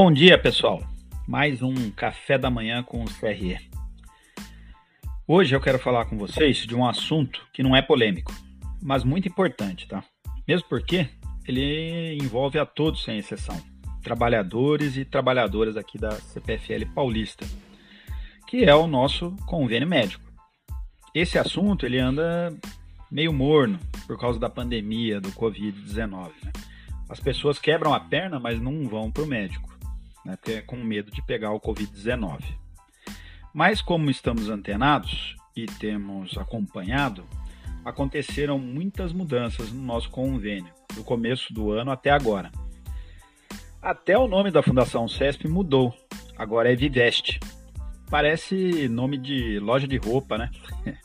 Bom dia, pessoal. Mais um café da manhã com o CRE. Hoje eu quero falar com vocês de um assunto que não é polêmico, mas muito importante, tá? Mesmo porque ele envolve a todos sem exceção, trabalhadores e trabalhadoras aqui da CPFL Paulista, que é o nosso convênio médico. Esse assunto ele anda meio morno por causa da pandemia do Covid-19. Né? As pessoas quebram a perna, mas não vão para o médico, né? porque é com medo de pegar o Covid-19. Mas como estamos antenados e temos acompanhado, aconteceram muitas mudanças no nosso convênio, do começo do ano até agora. Até o nome da Fundação CESP mudou, agora é Viveste. Parece nome de loja de roupa, né?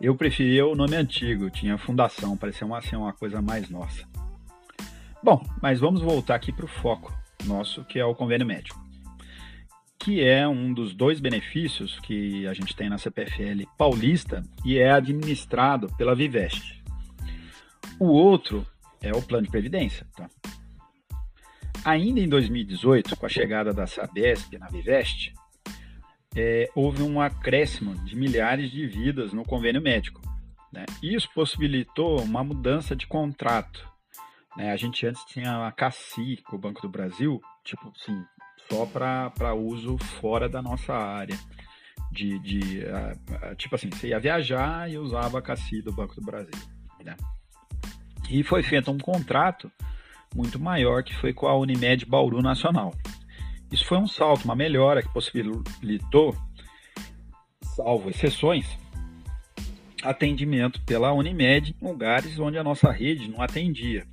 Eu preferia o nome antigo, tinha fundação, parecia uma, assim, uma coisa mais nossa. Bom, mas vamos voltar aqui para o foco nosso, que é o convênio médico, que é um dos dois benefícios que a gente tem na CPFL paulista e é administrado pela Viveste. O outro é o plano de previdência. Tá? Ainda em 2018, com a chegada da Sabesp na Viveste, é, houve um acréscimo de milhares de vidas no convênio médico. Né? Isso possibilitou uma mudança de contrato. Né? A gente antes tinha a CACI com o Banco do Brasil, tipo assim, só para uso fora da nossa área. De, de uh, tipo assim, você ia viajar e usava a CACI do Banco do Brasil. Né? E foi feito um contrato muito maior que foi com a Unimed Bauru Nacional. Isso foi um salto, uma melhora que possibilitou, salvo exceções, atendimento pela Unimed em lugares onde a nossa rede não atendia.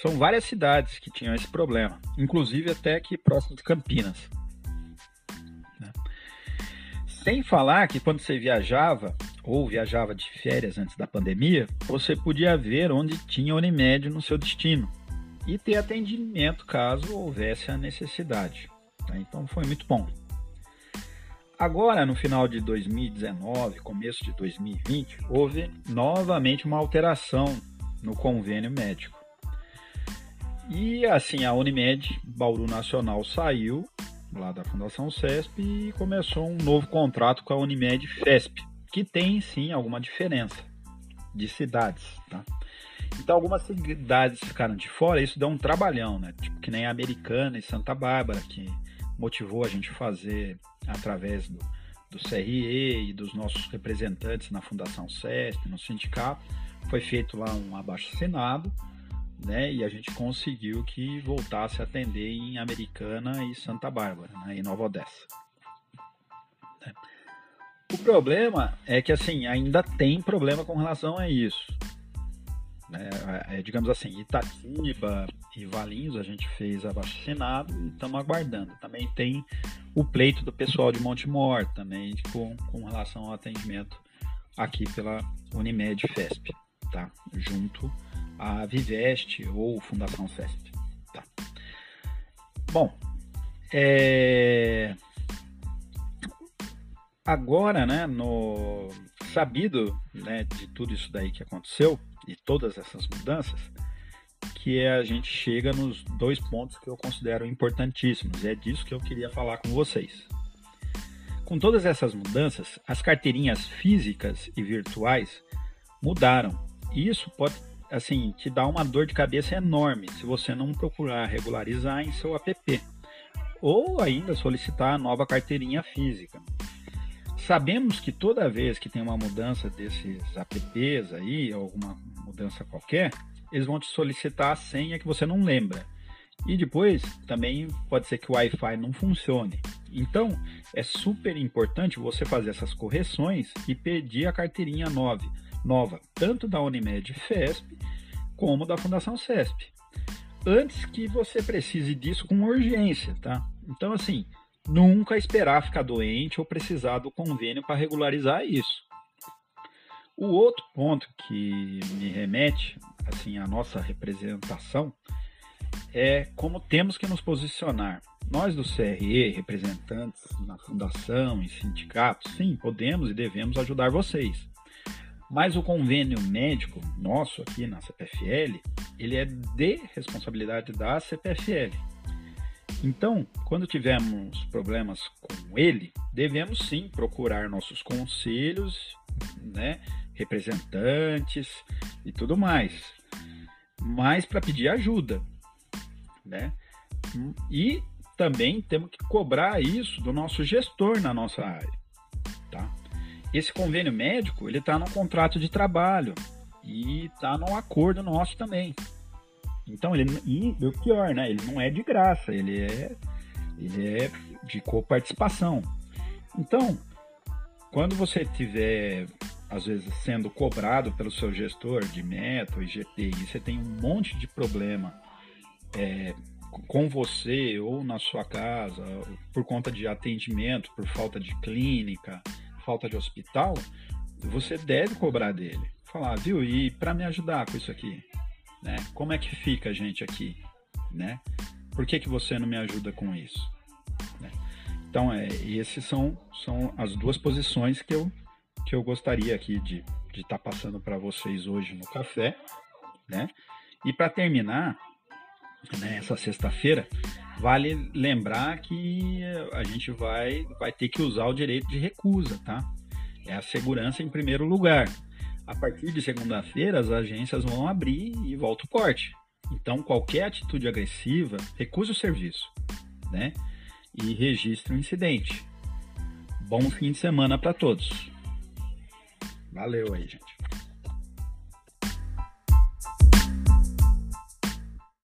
São várias cidades que tinham esse problema, inclusive até aqui próximo de Campinas. Né? Sem falar que quando você viajava ou viajava de férias antes da pandemia, você podia ver onde tinha Unimed no seu destino e ter atendimento caso houvesse a necessidade. Tá? Então foi muito bom. Agora, no final de 2019, começo de 2020, houve novamente uma alteração no convênio médico. E assim, a Unimed Bauru Nacional saiu lá da Fundação CESP e começou um novo contrato com a Unimed FESP, que tem sim alguma diferença de cidades, tá? Então algumas cidades ficaram de fora, isso deu um trabalhão, né? Tipo que nem a Americana e Santa Bárbara, que motivou a gente fazer através do, do CRE e dos nossos representantes na Fundação CESP, no sindicato. Foi feito lá um abaixo-assinado, né, e a gente conseguiu que voltasse a atender em Americana e Santa Bárbara, né, em Nova Odessa. O problema é que assim ainda tem problema com relação a isso. Né? É, digamos assim, Itatiba e Valinhos a gente fez abaixo Senado e estamos aguardando. Também tem o pleito do pessoal de Montemor também com, com relação ao atendimento aqui pela Unimed FESP, tá? junto à Viveste ou Fundação FESP. Tá? Bom, é... agora, né, no sabido né, de tudo isso daí que aconteceu, e todas essas mudanças, que é a gente chega nos dois pontos que eu considero importantíssimos. E é disso que eu queria falar com vocês. Com todas essas mudanças, as carteirinhas físicas e virtuais mudaram. Isso pode assim te dar uma dor de cabeça enorme se você não procurar regularizar em seu app ou ainda solicitar a nova carteirinha física. Sabemos que toda vez que tem uma mudança desses apps aí, alguma mudança qualquer, eles vão te solicitar a senha que você não lembra. E depois também pode ser que o Wi-Fi não funcione. Então é super importante você fazer essas correções e pedir a carteirinha nova, nova tanto da Unimed FESP como da Fundação CESP, antes que você precise disso com urgência, tá? Então assim, nunca esperar ficar doente ou precisar do convênio para regularizar isso. O outro ponto que me remete assim à nossa representação é como temos que nos posicionar. Nós do CRE, representantes na fundação e sindicatos, sim, podemos e devemos ajudar vocês. Mas o convênio médico nosso aqui na CPFL, ele é de responsabilidade da CPFL. Então, quando tivermos problemas com ele, devemos sim procurar nossos conselhos, né, representantes e tudo mais, mas para pedir ajuda, né? E também temos que cobrar isso do nosso gestor na nossa área, tá? Esse convênio médico ele está no contrato de trabalho e está no acordo nosso também. Então ele e o pior, né? Ele não é de graça, ele é ele é de coparticipação. Então, quando você tiver às vezes sendo cobrado pelo seu gestor de meta IGT e você tem um monte de problema é, com você ou na sua casa por conta de atendimento, por falta de clínica, falta de hospital, você deve cobrar dele. Falar, viu? E para me ajudar com isso aqui, né? Como é que fica a gente aqui, né? Por que, que você não me ajuda com isso? Né? Então, é, esses são, são as duas posições que eu, que eu gostaria aqui de estar de tá passando para vocês hoje no café, né? E para terminar, né, essa sexta-feira, vale lembrar que a gente vai, vai ter que usar o direito de recusa, tá? É a segurança em primeiro lugar. A partir de segunda-feira, as agências vão abrir e volta o corte. Então, qualquer atitude agressiva, recuse o serviço, né? E registre o incidente. Bom fim de semana para todos. Valeu aí, gente.